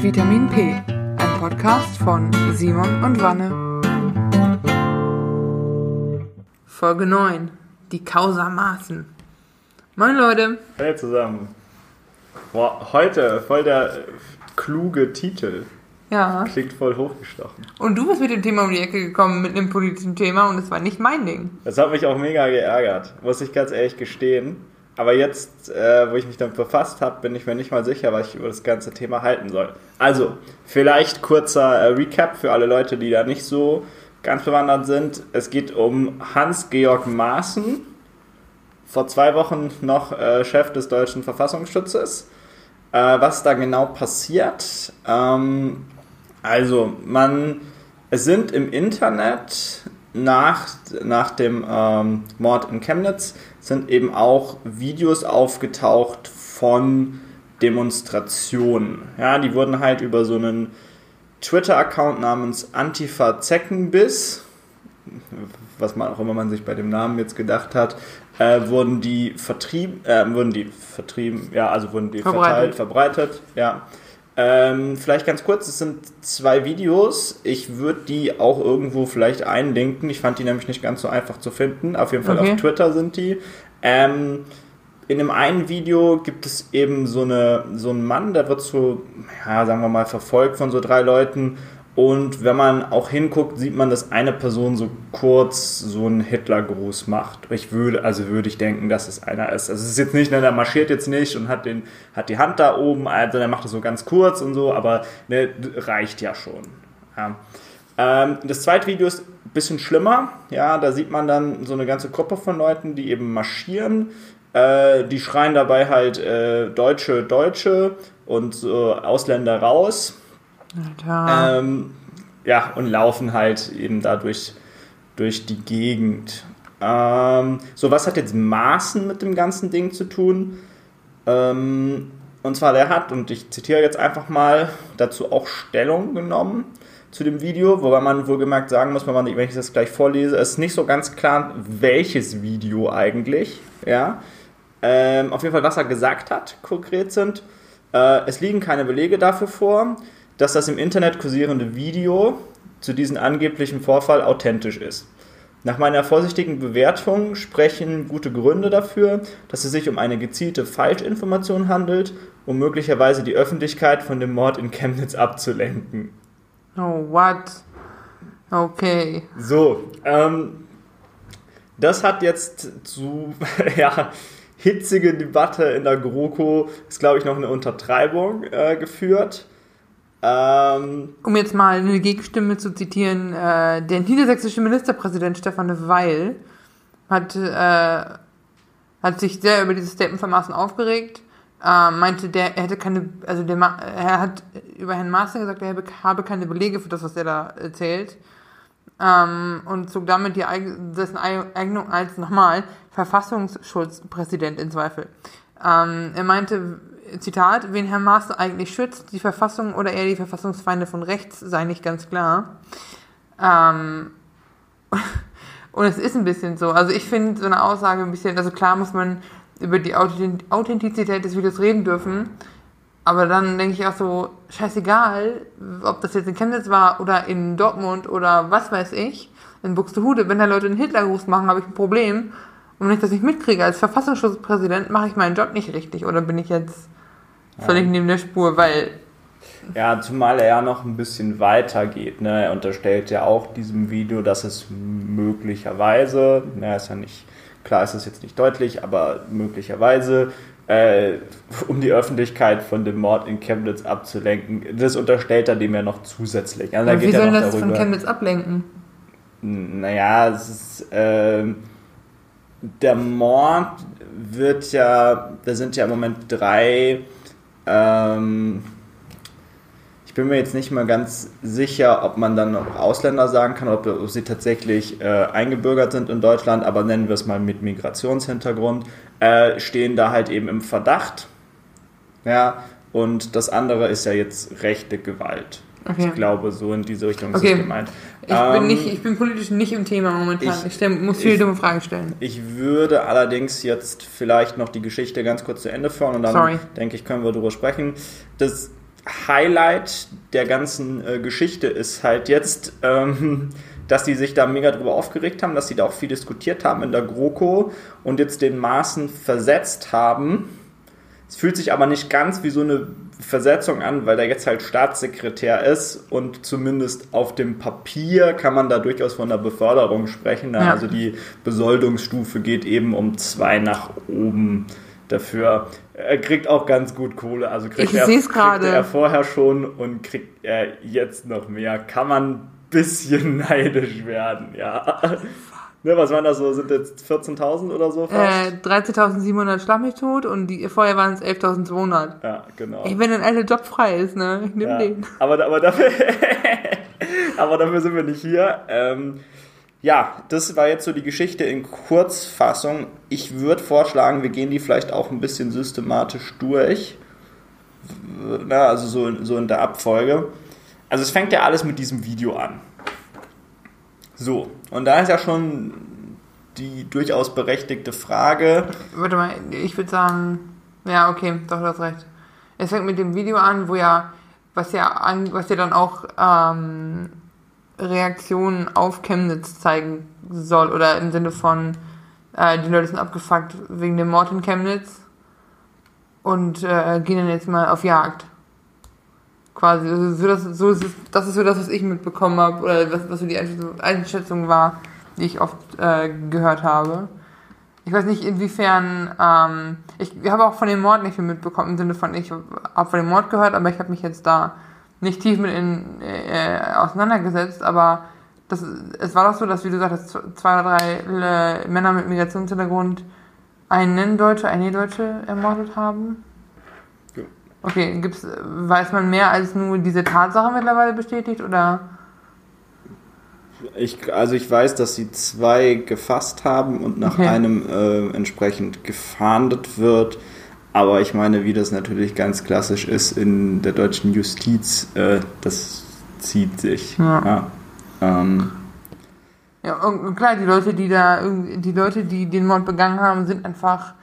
Vitamin P, ein Podcast von Simon und Wanne. Folge 9, die Causa Maßen. Moin Leute. Hey zusammen. Boah, heute voll der äh, kluge Titel. Ja. Klingt voll hochgestochen. Und du bist mit dem Thema um die Ecke gekommen, mit einem politischen Thema und es war nicht mein Ding. Das hat mich auch mega geärgert, muss ich ganz ehrlich gestehen. Aber jetzt, äh, wo ich mich damit befasst habe, bin ich mir nicht mal sicher, was ich über das ganze Thema halten soll. Also, vielleicht kurzer äh, Recap für alle Leute, die da nicht so ganz bewandert sind. Es geht um Hans-Georg Maaßen, vor zwei Wochen noch äh, Chef des deutschen Verfassungsschutzes. Äh, was da genau passiert? Ähm, also, man, es sind im Internet nach, nach dem ähm, Mord in Chemnitz sind eben auch Videos aufgetaucht von Demonstrationen. Ja, die wurden halt über so einen Twitter-Account namens Antifa Zeckenbiss, was man auch immer man sich bei dem Namen jetzt gedacht hat, äh, wurden die vertrieben, äh, wurden die vertrieben, ja, also wurden die verbreitet, verteilt, verbreitet, ja. Ähm, vielleicht ganz kurz, es sind zwei Videos. Ich würde die auch irgendwo vielleicht einlinken. Ich fand die nämlich nicht ganz so einfach zu finden. Auf jeden Fall okay. auf Twitter sind die. Ähm, in dem einen Video gibt es eben so, eine, so einen Mann, der wird so, ja, sagen wir mal, verfolgt von so drei Leuten und wenn man auch hinguckt, sieht man, dass eine Person so kurz so einen Hitlergruß macht. Ich würde, also würde ich denken, dass es einer ist. Also es ist jetzt nicht, ne, der marschiert jetzt nicht und hat, den, hat die Hand da oben, also der macht das so ganz kurz und so, aber ne, reicht ja schon. Ja. Ähm, das zweite Video ist ein bisschen schlimmer. Ja, da sieht man dann so eine ganze Gruppe von Leuten, die eben marschieren. Äh, die schreien dabei halt äh, Deutsche, Deutsche und so Ausländer raus ähm, ja, und laufen halt eben dadurch durch die Gegend. Ähm, so, was hat jetzt Maßen mit dem ganzen Ding zu tun? Ähm, und zwar, der hat, und ich zitiere jetzt einfach mal, dazu auch Stellung genommen zu dem Video, wobei man wohlgemerkt sagen muss, wenn ich das gleich vorlese, ist nicht so ganz klar, welches Video eigentlich. Ja? Ähm, auf jeden Fall, was er gesagt hat, konkret sind. Äh, es liegen keine Belege dafür vor dass das im Internet kursierende Video zu diesem angeblichen Vorfall authentisch ist. Nach meiner vorsichtigen Bewertung sprechen gute Gründe dafür, dass es sich um eine gezielte Falschinformation handelt, um möglicherweise die Öffentlichkeit von dem Mord in Chemnitz abzulenken. Oh, what? Okay. So, ähm, das hat jetzt zu, ja, hitzige Debatte in der GroKo, ist glaube ich noch eine Untertreibung äh, geführt. Ähm, um jetzt mal eine Gegenstimme zu zitieren, äh, der niedersächsische Ministerpräsident Stefan Weil hat, äh, hat sich sehr über dieses Statement von Maaßen aufgeregt, äh, meinte, der, er hätte keine, also der, er hat über Herrn Maaßen gesagt, er habe keine Belege für das, was er da erzählt. Ähm, und zog damit die, dessen Eignung als nochmal Verfassungsschutzpräsident in Zweifel. Ähm, er meinte, Zitat, wen Herr Maaßen eigentlich schützt, die Verfassung oder eher die Verfassungsfeinde von rechts, sei nicht ganz klar. Ähm, und es ist ein bisschen so. Also ich finde so eine Aussage ein bisschen, also klar muss man über die Authentizität des Videos reden dürfen, aber dann denke ich auch so, scheißegal, ob das jetzt in Chemnitz war oder in Dortmund oder was weiß ich, in Buxtehude, wenn da Leute einen Hitlergruß machen, habe ich ein Problem. Und wenn ich das nicht mitkriege, als Verfassungsschutzpräsident mache ich meinen Job nicht richtig oder bin ich jetzt völlig ja. neben der Spur, weil. Ja, zumal er ja noch ein bisschen weiter geht. Ne? Er unterstellt ja auch diesem Video, dass es möglicherweise, na, ist ja nicht, klar ist es jetzt nicht deutlich, aber möglicherweise, äh, um die Öffentlichkeit von dem Mord in Chemnitz abzulenken, das unterstellt er dem ja noch zusätzlich. Also, wie soll das darüber, von Chemnitz ablenken? Naja, es ist, äh, der Mord wird ja, da sind ja im Moment drei ähm, ich bin mir jetzt nicht mal ganz sicher, ob man dann auch Ausländer sagen kann, ob, ob sie tatsächlich äh, eingebürgert sind in Deutschland, aber nennen wir es mal mit Migrationshintergrund, äh, stehen da halt eben im Verdacht. Ja, und das andere ist ja jetzt rechte Gewalt. Okay. Ich glaube, so in diese Richtung okay. ist es gemeint. Ich, ähm, bin nicht, ich bin politisch nicht im Thema momentan. Ich, ich stell, muss viele ich, dumme Fragen stellen. Ich würde allerdings jetzt vielleicht noch die Geschichte ganz kurz zu Ende führen und dann Sorry. denke ich, können wir darüber sprechen. Das Highlight der ganzen äh, Geschichte ist halt jetzt, ähm, dass die sich da mega drüber aufgeregt haben, dass sie da auch viel diskutiert haben in der GroKo und jetzt den Maßen versetzt haben. Es fühlt sich aber nicht ganz wie so eine Versetzung an, weil der jetzt halt Staatssekretär ist und zumindest auf dem Papier kann man da durchaus von der Beförderung sprechen. Ja. Also die Besoldungsstufe geht eben um zwei nach oben dafür. Er kriegt auch ganz gut Kohle. Also kriegt, ich er, kriegt er vorher schon und kriegt er jetzt noch mehr. Kann man ein bisschen neidisch werden, ja. Ne, was waren das so? Sind jetzt 14.000 oder so fast? Äh, 13.700 schlag mich tot und die, vorher waren es 11.200. Ja, genau. Ich, wenn ein alter Job frei ist, ne? Ich nehme ja. den. Aber, aber, dafür, aber dafür sind wir nicht hier. Ähm, ja, das war jetzt so die Geschichte in Kurzfassung. Ich würde vorschlagen, wir gehen die vielleicht auch ein bisschen systematisch durch. Na, also so, so in der Abfolge. Also es fängt ja alles mit diesem Video an. So, und da ist ja schon die durchaus berechtigte Frage. Warte mal, ich würde sagen, ja, okay, doch, du hast recht. Es fängt mit dem Video an, wo ja, was ja, an, was ja dann auch ähm, Reaktionen auf Chemnitz zeigen soll, oder im Sinne von, äh, die Leute sind abgefuckt wegen dem Mord in Chemnitz und äh, gehen dann jetzt mal auf Jagd quasi. Also so, das, so ist das ist so das, was ich mitbekommen habe, oder was, was so die Einschätzung war, die ich oft äh, gehört habe. Ich weiß nicht, inwiefern, ähm, ich habe auch von dem Mord nicht viel mitbekommen, im Sinne von, ich habe von dem Mord gehört, aber ich habe mich jetzt da nicht tief mit in, äh, auseinandergesetzt, aber das, es war doch so, dass, wie du sagst, zwei oder drei äh, Männer mit Migrationshintergrund einen Deutsche, eine Deutsche ermordet haben. Okay, gibt's, weiß man mehr als nur diese Tatsache mittlerweile bestätigt oder? Ich, also ich weiß, dass sie zwei gefasst haben und nach okay. einem äh, entsprechend gefahndet wird. Aber ich meine, wie das natürlich ganz klassisch ist in der deutschen Justiz, äh, das zieht sich. Ja. Ja, ähm. ja, und klar, die Leute, die da, die Leute, die den Mord begangen haben, sind einfach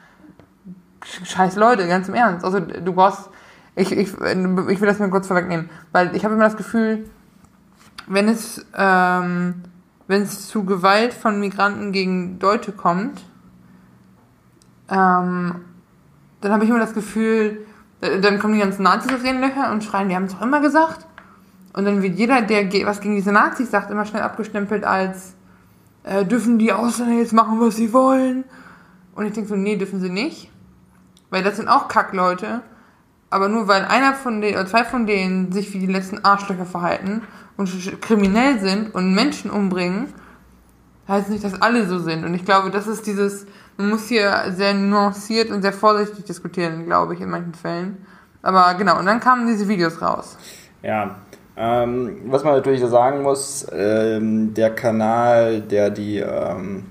scheiß Leute, ganz im Ernst. Also du brauchst ich, ich, ich will das mal kurz vorwegnehmen, weil ich habe immer das Gefühl, wenn es, ähm, wenn es zu Gewalt von Migranten gegen Deutsche kommt, ähm, dann habe ich immer das Gefühl, äh, dann kommen die ganzen Nazis auf ihren Löcher und schreien, die haben es doch immer gesagt. Und dann wird jeder, der was gegen diese Nazis sagt, immer schnell abgestempelt als äh, dürfen die Ausländer jetzt machen, was sie wollen. Und ich denke so, nee, dürfen sie nicht. Weil das sind auch Kackleute. Aber nur weil einer von denen oder zwei von denen sich wie die letzten Arschlöcher verhalten und kriminell sind und Menschen umbringen, heißt nicht, dass alle so sind. Und ich glaube, das ist dieses, man muss hier sehr nuanciert und sehr vorsichtig diskutieren, glaube ich, in manchen Fällen. Aber genau, und dann kamen diese Videos raus. Ja, ähm, was man natürlich sagen muss, ähm, der Kanal, der die ähm,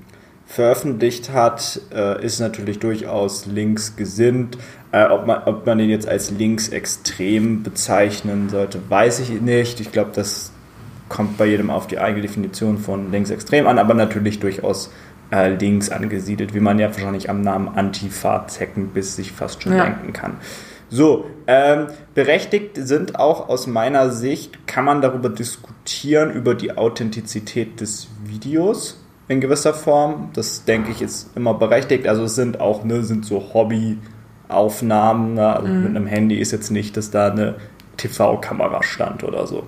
veröffentlicht hat, äh, ist natürlich durchaus links gesinnt. Äh, ob, man, ob man den jetzt als linksextrem bezeichnen sollte, weiß ich nicht. Ich glaube, das kommt bei jedem auf die eigene Definition von linksextrem an, aber natürlich durchaus äh, links angesiedelt, wie man ja wahrscheinlich am Namen Antifa zecken bis sich fast schon ja. denken kann. So, ähm, berechtigt sind auch aus meiner Sicht, kann man darüber diskutieren, über die Authentizität des Videos in gewisser Form. Das denke ich ist immer berechtigt. Also es sind auch, ne, sind so Hobby- Aufnahmen. Ne? Also mhm. mit einem Handy ist jetzt nicht, dass da eine TV-Kamera stand oder so.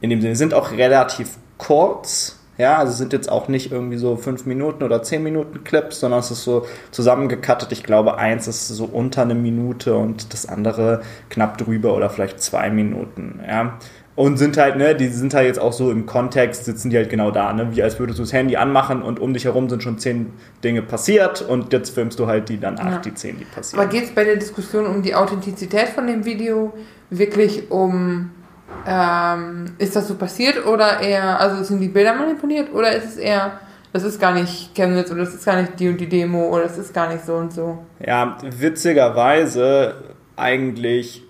In dem Sinne sind auch relativ kurz. Ja, also sind jetzt auch nicht irgendwie so 5 Minuten oder 10 Minuten Clips, sondern es ist so zusammengekattet. Ich glaube, eins ist so unter eine Minute und das andere knapp drüber oder vielleicht zwei Minuten. Ja, und sind halt, ne, die sind halt jetzt auch so im Kontext, sitzen die halt genau da, ne, wie als würdest du das Handy anmachen und um dich herum sind schon zehn Dinge passiert und jetzt filmst du halt die dann acht, ja. die zehn, die passieren. Aber geht es bei der Diskussion um die Authentizität von dem Video wirklich um, ähm, ist das so passiert oder eher, also sind die Bilder manipuliert oder ist es eher, das ist gar nicht Chemnitz oder das ist gar nicht die und die Demo oder das ist gar nicht so und so? Ja, witzigerweise eigentlich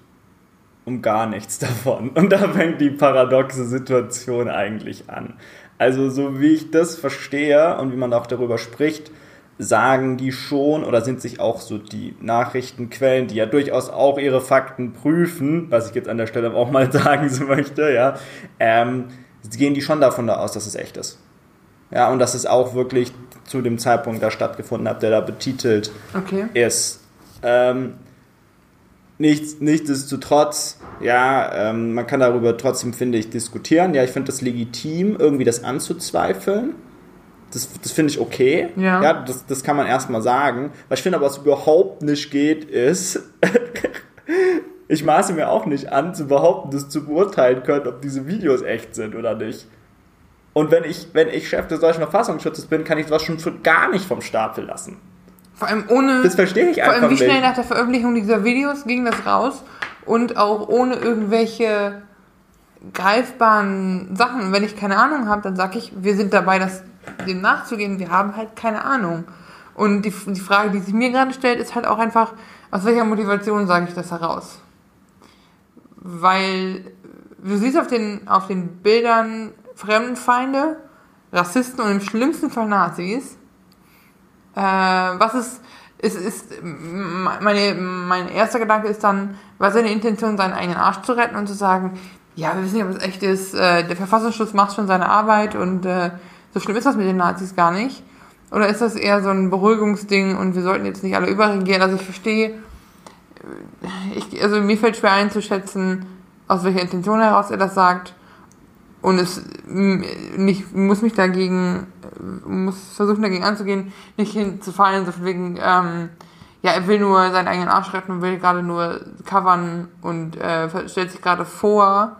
um gar nichts davon. Und da fängt die paradoxe Situation eigentlich an. Also so wie ich das verstehe und wie man auch darüber spricht, sagen die schon oder sind sich auch so die Nachrichtenquellen, die ja durchaus auch ihre Fakten prüfen, was ich jetzt an der Stelle auch mal sagen möchte, ja, ähm, gehen die schon davon aus, dass es echt ist. Ja, und dass es auch wirklich zu dem Zeitpunkt da stattgefunden hat, der da betitelt okay. ist. Ähm, nichts, nichtsdestotrotz, ja, ähm, man kann darüber trotzdem, finde ich, diskutieren. Ja, ich finde das legitim, irgendwie das anzuzweifeln. Das, das finde ich okay. Ja. ja das, das kann man erstmal sagen. Was ich finde aber, was überhaupt nicht geht, ist, ich maße mir auch nicht an, zu behaupten, dass zu beurteilen können, ob diese Videos echt sind oder nicht. Und wenn ich, wenn ich Chef des deutschen Verfassungsschutzes bin, kann ich sowas schon gar nicht vom Stapel lassen. Vor allem ohne. Das verstehe ich einfach Vor allem, wie schnell nach der Veröffentlichung dieser Videos ging das raus und auch ohne irgendwelche greifbaren Sachen. Wenn ich keine Ahnung habe, dann sage ich, wir sind dabei, das, dem nachzugehen. Wir haben halt keine Ahnung. Und die, die Frage, die sich mir gerade stellt, ist halt auch einfach, aus welcher Motivation sage ich das heraus? Weil du siehst auf den, auf den Bildern Fremdenfeinde, Rassisten und im schlimmsten Fall Nazis. Äh, was ist, ist, ist meine, mein erster Gedanke ist dann, war seine Intention, seinen eigenen Arsch zu retten und zu sagen, ja, wir wissen nicht, ob es echt ist, äh, der Verfassungsschutz macht schon seine Arbeit und äh, so schlimm ist das mit den Nazis gar nicht. Oder ist das eher so ein Beruhigungsding und wir sollten jetzt nicht alle überregieren? Also ich verstehe, äh, ich, also mir fällt schwer einzuschätzen, aus welcher Intention heraus er das sagt. Und es nicht, muss mich dagegen, muss versuchen dagegen anzugehen, nicht hinzufallen, so von wegen, ähm, ja, er will nur seinen eigenen Arsch retten und will gerade nur covern und äh, stellt sich gerade vor,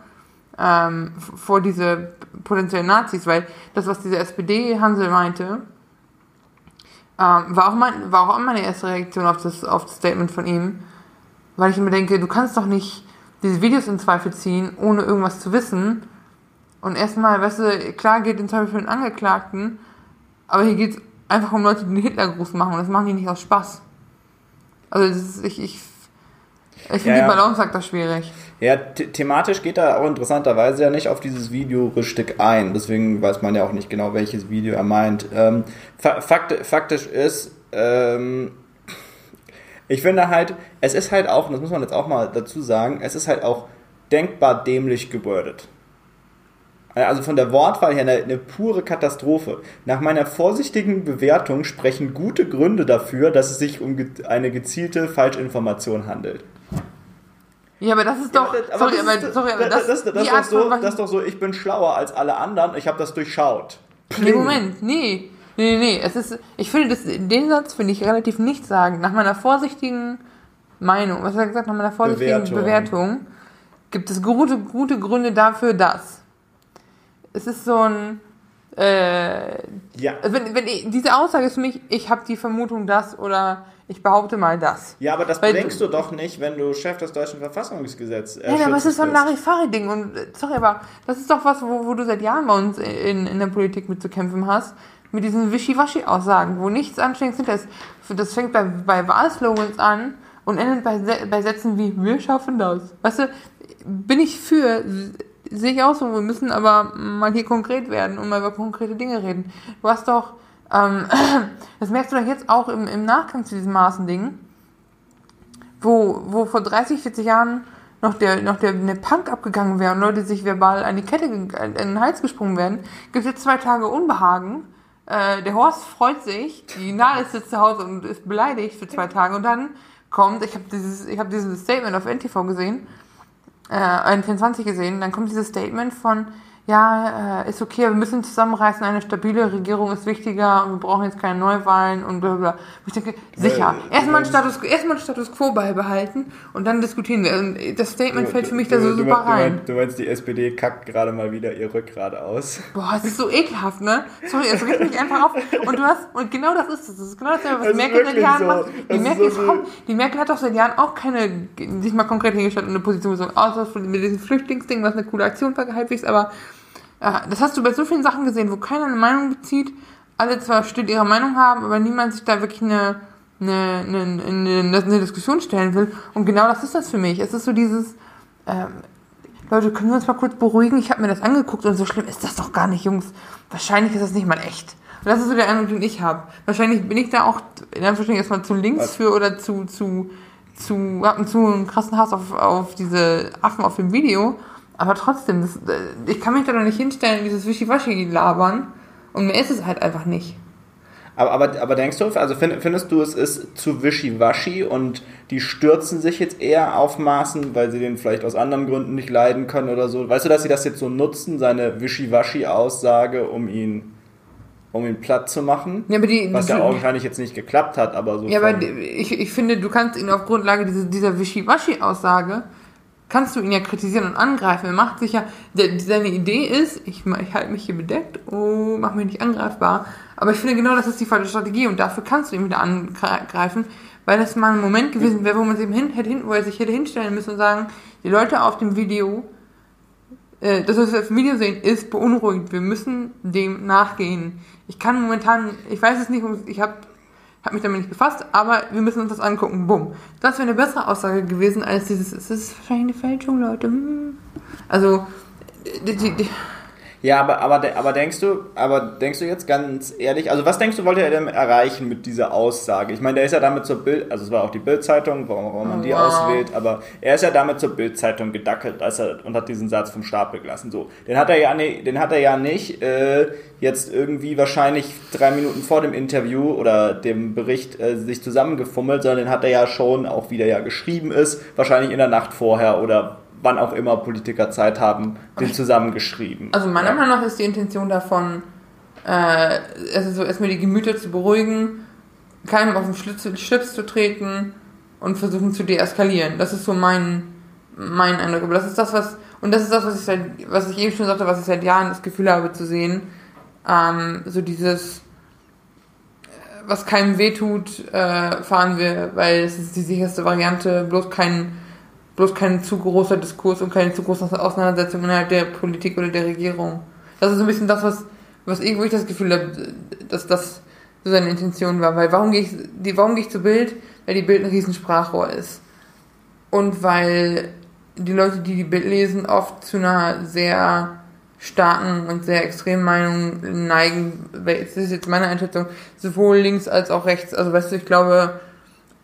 ähm, vor diese potenziellen Nazis, weil das, was diese SPD-Hansel meinte, ähm, war, auch mein, war auch meine erste Reaktion auf das, auf das Statement von ihm, weil ich mir denke, du kannst doch nicht diese Videos in Zweifel ziehen, ohne irgendwas zu wissen und erstmal, weißt du, klar geht in Zweifel für den Angeklagten, aber hier geht es einfach um Leute, die den Hitlergruß machen und das machen die nicht aus Spaß. Also das ist, ich, ich, ich finde ja, die Balance sagt das schwierig. Ja, thematisch geht er auch interessanterweise ja nicht auf dieses Video richtig ein. Deswegen weiß man ja auch nicht genau, welches Video er meint. Ähm, fakt, faktisch ist, ähm, ich finde halt, es ist halt auch, und das muss man jetzt auch mal dazu sagen, es ist halt auch denkbar dämlich gewordet. Also von der Wortwahl her eine, eine, pure Katastrophe. Nach meiner vorsichtigen Bewertung sprechen gute Gründe dafür, dass es sich um eine gezielte Falschinformation handelt. Ja, aber das ist doch. Sorry, aber, das, ist doch so, ich bin schlauer als alle anderen, ich habe das durchschaut. Nee, Moment, nee. Nee, nee, nee. Es ist, ich finde, das, den Satz finde ich relativ nichtssagend. Nach meiner vorsichtigen Meinung, was hat er gesagt, nach meiner vorsichtigen Bewertung, Bewertung gibt es gute, gute Gründe dafür, dass es ist so ein. Äh, ja. Wenn, wenn ich, diese Aussage ist für mich, ich habe die Vermutung, das oder ich behaupte mal das. Ja, aber das Weil, denkst du doch nicht, wenn du Chef des deutschen Verfassungsgesetzes äh, Ja, aber es ist so ein Larifari-Ding und sorry, aber das ist doch was, wo, wo du seit Jahren bei uns in, in der Politik mit zu kämpfen hast, mit diesen Wischiwaschi-Aussagen, wo nichts anständig hinter ist. Das fängt bei, bei Wahlslogans an und endet bei, bei Sätzen wie, wir schaffen das. Weißt du, bin ich für sehe ich auch so, wir müssen aber mal hier konkret werden und mal über konkrete Dinge reden. Du hast doch, ähm, das merkst du doch jetzt auch im, im Nachgang zu diesem Maßending, wo, wo vor 30, 40 Jahren noch der, noch der, der Punk abgegangen wäre und Leute sich verbal an die Kette, in den Hals gesprungen werden, gibt es jetzt zwei Tage Unbehagen. Äh, der Horst freut sich, die Nadel sitzt zu Hause und ist beleidigt für zwei Tage und dann kommt, ich habe dieses, ich habe dieses Statement auf NTV gesehen, äh, N24 gesehen, dann kommt dieses Statement von, ja, äh, ist okay, wir müssen zusammenreißen, eine stabile Regierung ist wichtiger und wir brauchen jetzt keine Neuwahlen und bla bla. Ich denke, sicher, äh, erstmal einen Status, erstmal einen Status quo beibehalten und dann diskutieren wir. Und das Statement du, fällt für mich du, da so du, super rein. Du meinst, die SPD kackt gerade mal wieder ihr Rückgrat aus. Boah, es ist so ekelhaft, ne? Sorry, es regt mich einfach auf. Und du hast, und genau das ist es. Das ist genau das, was das Merkel seit Jahren so. macht. Die Merkel, so komm, die Merkel hat doch seit Jahren auch keine, sich mal konkret hingestellt und eine Position so, außer mit diesem Flüchtlingsding, was eine coole Aktion war, halbwegs, aber das hast du bei so vielen Sachen gesehen, wo keiner eine Meinung bezieht, alle zwar still ihre Meinung haben, aber niemand sich da wirklich eine, eine, eine, eine, eine Diskussion stellen will. Und genau das ist das für mich. Es ist so dieses, ähm, Leute, können wir uns mal kurz beruhigen? Ich habe mir das angeguckt und so schlimm ist das doch gar nicht, Jungs. Wahrscheinlich ist das nicht mal echt. Und das ist so der Eindruck, den ich habe. Wahrscheinlich bin ich da auch, in Anführungsstrichen erstmal zu links Was? für oder zu, zu, zu, hab einen zu einen krassen Hass auf, auf diese Affen auf dem Video. Aber trotzdem, das, äh, ich kann mich da doch nicht hinstellen, dieses Wischiwaschi labern. Und mir ist es halt einfach nicht. Aber, aber, aber denkst du, also find, findest du, es ist zu wischiwaschi und die stürzen sich jetzt eher auf Maßen, weil sie den vielleicht aus anderen Gründen nicht leiden können oder so? Weißt du, dass sie das jetzt so nutzen, seine wischiwaschi-Aussage, um ihn um ihn platt zu machen. Ja, aber die, was ja wahrscheinlich jetzt nicht geklappt hat, aber so. Ja, aber ich, ich finde, du kannst ihn auf Grundlage dieser, dieser Wischiwaschi-Aussage kannst du ihn ja kritisieren und angreifen. Er macht sich ja, seine Idee ist, ich, ich halte mich hier bedeckt, oh, mach mich nicht angreifbar. Aber ich finde genau, das ist die falsche Strategie und dafür kannst du ihn wieder angreifen, weil das mal ein Moment gewesen wäre, wo man sich hin, hätte wo er sich hätte hinstellen müssen und sagen, die Leute auf dem Video, äh, das, was wir auf dem Video sehen, ist beunruhigend. Wir müssen dem nachgehen. Ich kann momentan, ich weiß es nicht, ich habe habe mich damit nicht befasst, aber wir müssen uns das angucken. Bumm. Das wäre eine bessere Aussage gewesen als dieses, es ist wahrscheinlich eine Fälschung, Leute. Hm. Also, die, die, die ja, aber, aber, aber denkst du, aber denkst du jetzt ganz ehrlich, also was denkst du, wollte er denn erreichen mit dieser Aussage? Ich meine, der ist ja damit zur Bild, also es war auch die Bildzeitung, warum, warum man die wow. auswählt, aber er ist ja damit zur Bildzeitung gedackelt, als er und hat diesen Satz vom Stapel gelassen. So, den hat er ja, nicht, den hat er ja nicht äh, jetzt irgendwie wahrscheinlich drei Minuten vor dem Interview oder dem Bericht äh, sich zusammengefummelt, sondern den hat er ja schon, auch wie der ja geschrieben ist, wahrscheinlich in der Nacht vorher oder wann auch immer Politiker Zeit haben, den zusammengeschrieben. Also meiner ja. Meinung nach ist die Intention davon, äh, also so erstmal die Gemüter zu beruhigen, keinem auf den Schlips zu treten und versuchen zu deeskalieren. Das ist so mein, mein Eindruck. Aber das ist das, was, und das ist das, was ich seit, was ich eben schon sagte, was ich seit Jahren das Gefühl habe zu sehen. Ähm, so dieses, was keinem wehtut, äh, fahren wir, weil es ist die sicherste Variante, bloß kein bloß kein zu großer Diskurs und keine zu große Auseinandersetzung innerhalb der Politik oder der Regierung. Das ist so ein bisschen das, was, was ich, wo ich das Gefühl habe, dass das so seine Intention war. Weil warum gehe ich, die, warum gehe ich zu Bild? Weil die Bild ein Riesensprachrohr ist. Und weil die Leute, die die Bild lesen, oft zu einer sehr starken und sehr extremen Meinung neigen. Das ist jetzt meine Einschätzung, sowohl links als auch rechts. Also weißt du, ich glaube,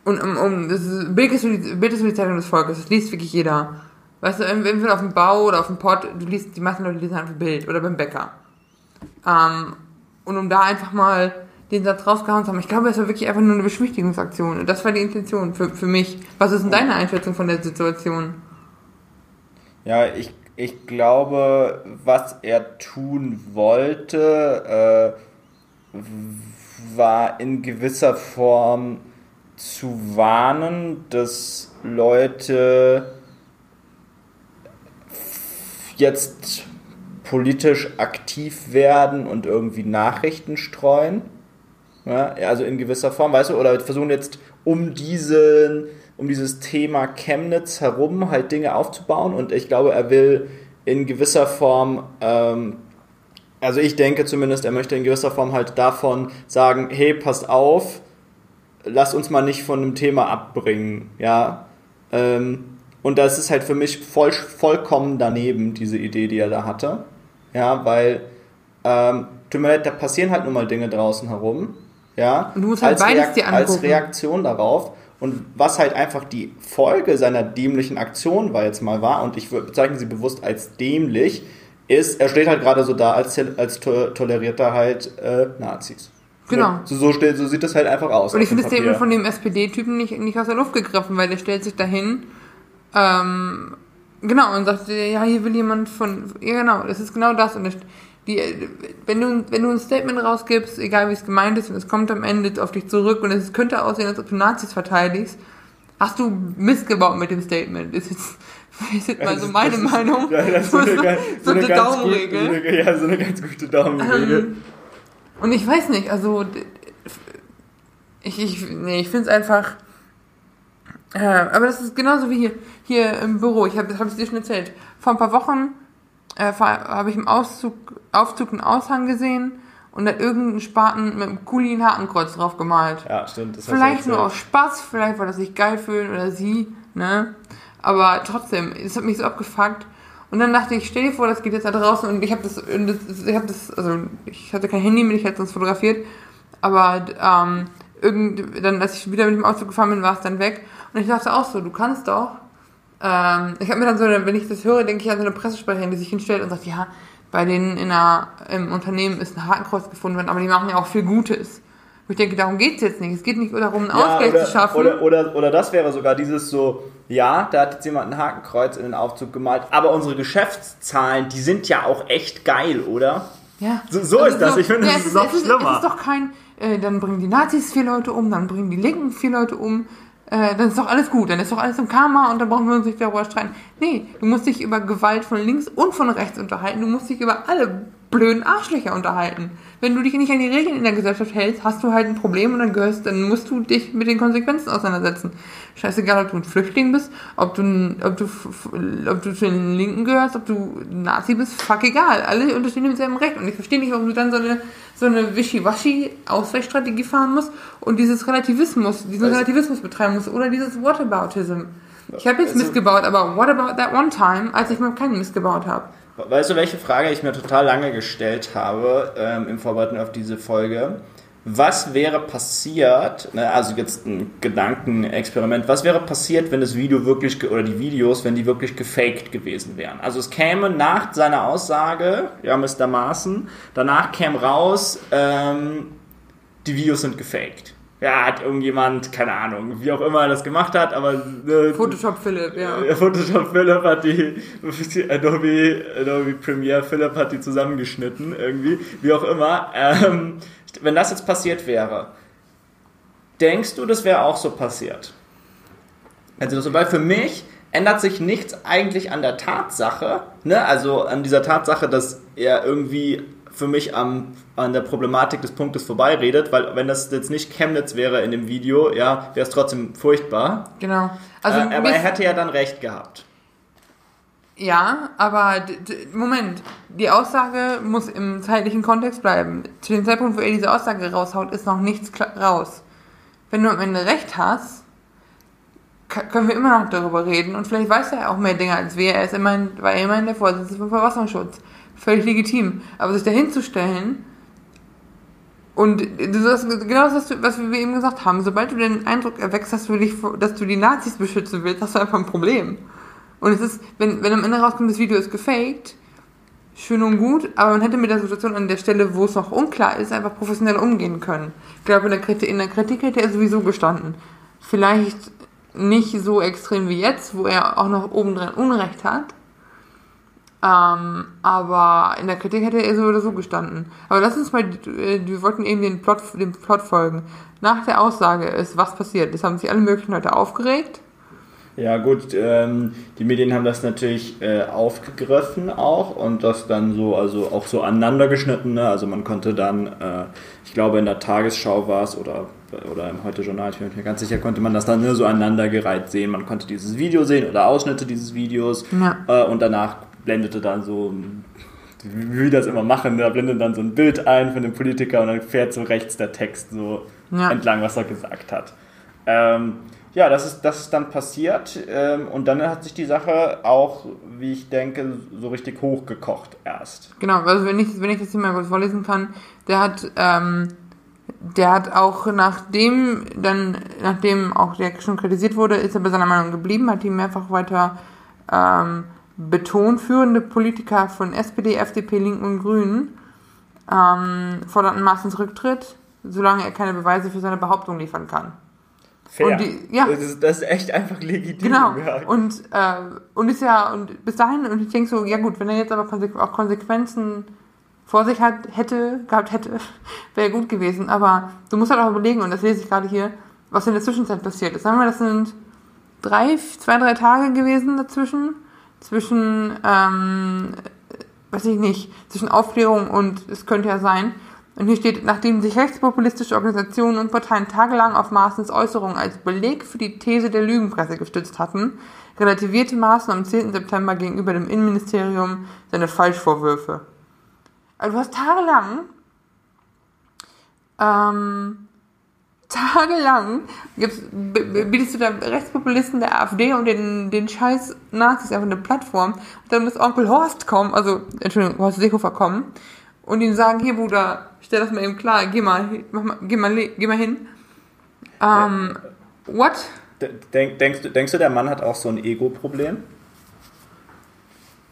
und um, um das ist, Bild, ist die, Bild ist die Zeitung des Volkes, das liest wirklich jeder. Weißt du, entweder auf dem Bau oder auf dem Pott, du liest, die meisten Leute lesen einfach Bild oder beim Bäcker. Ähm, und um da einfach mal den Satz rausgehauen zu haben, ich glaube, es war wirklich einfach nur eine Beschwichtigungsaktion. Und das war die Intention für, für mich. Was ist denn deine Einschätzung von der Situation? Ja, ich, ich glaube, was er tun wollte, äh, war in gewisser Form zu warnen, dass Leute jetzt politisch aktiv werden und irgendwie Nachrichten streuen. Ja, also in gewisser Form, weißt du, oder versuchen jetzt um diesen, um dieses Thema Chemnitz herum halt Dinge aufzubauen und ich glaube, er will in gewisser Form, ähm, also ich denke zumindest, er möchte in gewisser Form halt davon sagen, hey, passt auf, lass uns mal nicht von dem Thema abbringen, ja. Ähm, und das ist halt für mich voll, vollkommen daneben, diese Idee, die er da hatte. Ja, weil, ähm, tut mir leid, da passieren halt nun mal Dinge draußen herum. Ja, und du musst halt als, beides dir angucken. als Reaktion darauf. Und was halt einfach die Folge seiner dämlichen Aktion war jetzt mal war, und ich bezeichne sie bewusst als dämlich, ist, er steht halt gerade so da, als, als toleriert er halt äh, Nazis. Genau. So, so, so sieht das halt einfach aus. Und ich finde das Statement von dem SPD-Typen nicht, nicht aus der Luft gegriffen, weil der stellt sich dahin, ähm, genau, und sagt, ja, hier will jemand von, ja genau, das ist genau das. Und die, wenn, du, wenn du ein Statement rausgibst, egal wie es gemeint ist, und es kommt am Ende auf dich zurück und es könnte aussehen, als ob du Nazis verteidigst, hast du Mist gebaut mit dem Statement. Das ist jetzt, ist jetzt mal so meine Meinung. Ja, das ist so, eine, so, so eine Daumenregel. Ja, so eine ganz gute Daumenregel. Ähm, und ich weiß nicht, also ich, ich, nee, ich finde es einfach. Äh, aber das ist genauso wie hier, hier im Büro. Ich habe hab es dir schon erzählt. Vor ein paar Wochen äh, habe ich im Auszug, Aufzug einen Aushang gesehen und da irgendeinen Spaten mit einem Kuli ein Hakenkreuz drauf gemalt. Ja, stimmt. Das vielleicht nur aus Spaß, vielleicht weil er sich geil fühlt oder sie, ne? Aber trotzdem, es hat mich so abgefuckt. Und dann dachte ich, stell dir vor, das geht jetzt da draußen und ich habe das, ich habe das, also ich hatte kein Handy mit, ich hätte es fotografiert, aber ähm, irgend, dann, als ich wieder mit dem Auto gefahren bin, war es dann weg. Und ich dachte auch so, du kannst doch. Ähm, ich habe mir dann so, wenn ich das höre, denke ich an so eine Pressesprecherin, die sich hinstellt und sagt, ja, bei denen in einer, im Unternehmen ist ein Hakenkreuz gefunden worden, aber die machen ja auch viel Gutes. Ich denke, darum geht es jetzt nicht. Es geht nicht darum, einen ja, Ausgleich oder, zu schaffen. Oder, oder, oder das wäre sogar dieses so, ja, da hat jetzt jemand ein Hakenkreuz in den Aufzug gemalt, aber unsere Geschäftszahlen, die sind ja auch echt geil, oder? Ja. So, so also ist das. ich finde, ja, das ist noch schlimmer. Es ist doch kein, äh, dann bringen die Nazis vier Leute um, dann bringen die Linken vier Leute um, äh, dann ist doch alles gut, dann ist doch alles im Karma und dann brauchen wir uns nicht darüber streiten. Nee, du musst dich über Gewalt von links und von rechts unterhalten, du musst dich über alle blöden Arschlöcher unterhalten. Wenn du dich nicht an die Regeln in der Gesellschaft hältst, hast du halt ein Problem und dann gehörst, dann musst du dich mit den Konsequenzen auseinandersetzen. Scheißegal, ob du ein Flüchtling bist, ob du, ob du, ob du zu den Linken gehörst, ob du Nazi bist, fuck egal. Alle unterstehen dem selben Recht. Und ich verstehe nicht, warum du dann so eine, so eine Wischiwaschi-Ausweichstrategie fahren musst und dieses Relativismus, diesen also, Relativismus betreiben musst oder dieses Whataboutism. Ich habe jetzt also, Mist gebaut, aber what about that one time, als ich mal keinen Mist gebaut habe? Weißt du, welche Frage ich mir total lange gestellt habe ähm, im Vorbereiten auf diese Folge? Was wäre passiert, ne, also jetzt ein Gedankenexperiment, was wäre passiert, wenn das Video wirklich, oder die Videos, wenn die wirklich gefaked gewesen wären? Also es käme nach seiner Aussage, ja, Mr. Maaßen, danach käme raus, ähm, die Videos sind gefaked ja, hat irgendjemand, keine Ahnung, wie auch immer das gemacht hat, aber. Äh, Photoshop Philipp, ja. Photoshop Philipp hat die, Adobe, Adobe Premiere Philipp hat die zusammengeschnitten, irgendwie, wie auch immer. Ähm, wenn das jetzt passiert wäre, denkst du, das wäre auch so passiert? Also, weil für mich ändert sich nichts eigentlich an der Tatsache, ne? also an dieser Tatsache, dass er irgendwie für mich am, an der Problematik des Punktes vorbeiredet, weil wenn das jetzt nicht Chemnitz wäre in dem Video, ja, wäre es trotzdem furchtbar. Genau. Also äh, aber er hätte ja dann recht gehabt. Ja, aber Moment, die Aussage muss im zeitlichen Kontext bleiben. Zu dem Zeitpunkt, wo er diese Aussage raushaut, ist noch nichts raus. Wenn du am Ende recht hast, können wir immer noch darüber reden und vielleicht weiß er auch mehr Dinge als wir. Er ist immerhin, war immerhin der Vorsitzende vom Verfassungsschutz völlig legitim. Aber sich dahin zu stellen und das ist genau das, was wir eben gesagt haben, sobald du den Eindruck erwächst, dass du, dich, dass du die Nazis beschützen willst, hast du einfach ein Problem. Und es ist, wenn, wenn am Ende rauskommt, das Video ist gefaked, schön und gut, aber man hätte mit der Situation an der Stelle, wo es noch unklar ist, einfach professionell umgehen können. Ich glaube, in der Kritik, in der Kritik hätte er sowieso gestanden. Vielleicht nicht so extrem wie jetzt, wo er auch noch obendrein Unrecht hat, ähm, aber in der Kritik hätte er so oder so gestanden. Aber lass uns mal, äh, wir wollten eben den Plot, den Plot folgen. Nach der Aussage ist was passiert. Es haben sich alle möglichen Leute aufgeregt. Ja gut, ähm, die Medien haben das natürlich äh, aufgegriffen auch und das dann so, also auch so aneinander geschnitten. Ne? Also man konnte dann, äh, ich glaube in der Tagesschau war es oder, oder im Heute-Journal, ich bin mir ganz sicher, konnte man das dann ne, so aneinandergereiht sehen. Man konnte dieses Video sehen oder Ausschnitte dieses Videos ja. äh, und danach blendete dann so, wie wir das immer machen, da blendet dann so ein Bild ein von dem Politiker und dann fährt so rechts der Text so ja. entlang, was er gesagt hat. Ähm, ja, das ist, das ist dann passiert ähm, und dann hat sich die Sache auch, wie ich denke, so richtig hochgekocht erst. Genau, also wenn ich, wenn ich das hier mal kurz vorlesen kann, der hat, ähm, der hat auch nachdem dann, nachdem auch der schon kritisiert wurde, ist er bei seiner Meinung geblieben, hat ihm mehrfach weiter ähm, betont, führende Politiker von SPD, FDP, Linken und Grünen ähm, forderten Maaßens Rücktritt, solange er keine Beweise für seine Behauptung liefern kann. Fair. Die, ja. Das ist, das, ist, echt einfach legitim. Genau. Und, äh, und ist ja, und bis dahin, und ich denke so, ja gut, wenn er jetzt aber auch Konsequenzen vor sich hat, hätte, gehabt hätte, wäre gut gewesen. Aber du musst halt auch überlegen, und das lese ich gerade hier, was in der Zwischenzeit passiert ist. Sagen wir, das sind drei, zwei, drei Tage gewesen dazwischen zwischen, ähm, weiß ich nicht, zwischen Aufklärung und es könnte ja sein. Und hier steht, nachdem sich rechtspopulistische Organisationen und Parteien tagelang auf Maaßens Äußerungen als Beleg für die These der Lügenpresse gestützt hatten, relativierte Maaßen am 10. September gegenüber dem Innenministerium seine Falschvorwürfe. Also du hast tagelang ähm, tagelang bietest du da Rechtspopulisten der AfD und den, den scheiß Nazis einfach eine Plattform. Und dann muss Onkel Horst kommen, also, Entschuldigung, Horst Seehofer kommen und ihm sagen, hier Bruder, stell das mal eben klar, geh mal, mal, geh mal, geh mal hin. Ähm, what? Denk, denkst, du, denkst du, der Mann hat auch so ein Ego-Problem?